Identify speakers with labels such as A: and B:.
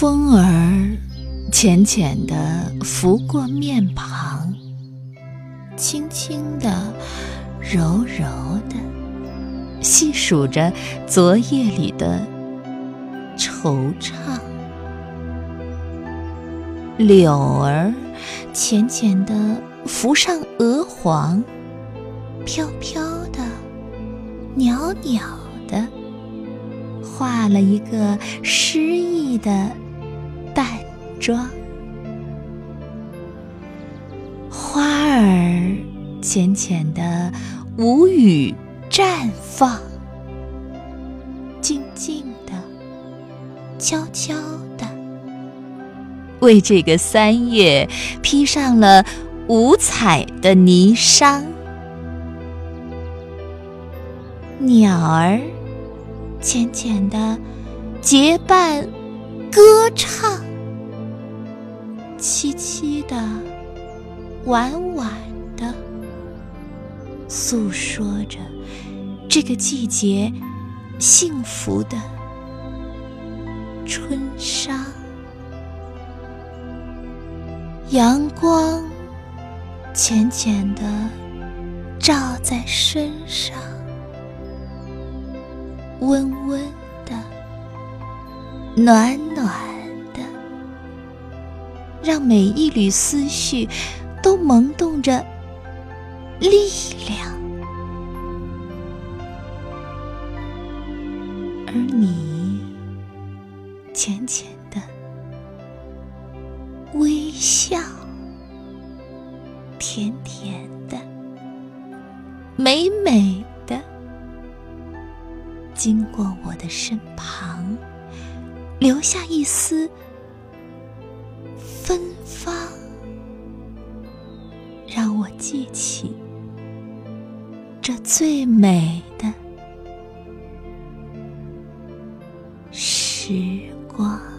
A: 风儿浅浅地拂过面庞，轻轻地、柔柔地细数着昨夜里的惆怅。柳儿浅浅地浮上鹅黄，飘飘的、袅袅的，画了一个诗意的淡妆。花儿浅浅的无语绽放，静静的、悄悄的。为这个三月披上了五彩的霓裳，鸟儿浅浅的结伴歌唱，凄凄的、婉婉的诉说着这个季节幸福的春殇。阳光浅浅的照在身上，温温的、暖暖，让每一缕思绪都萌动着力量。而你，浅浅的。微笑，甜甜的，美美的，经过我的身旁，留下一丝让我记起这最美的时光。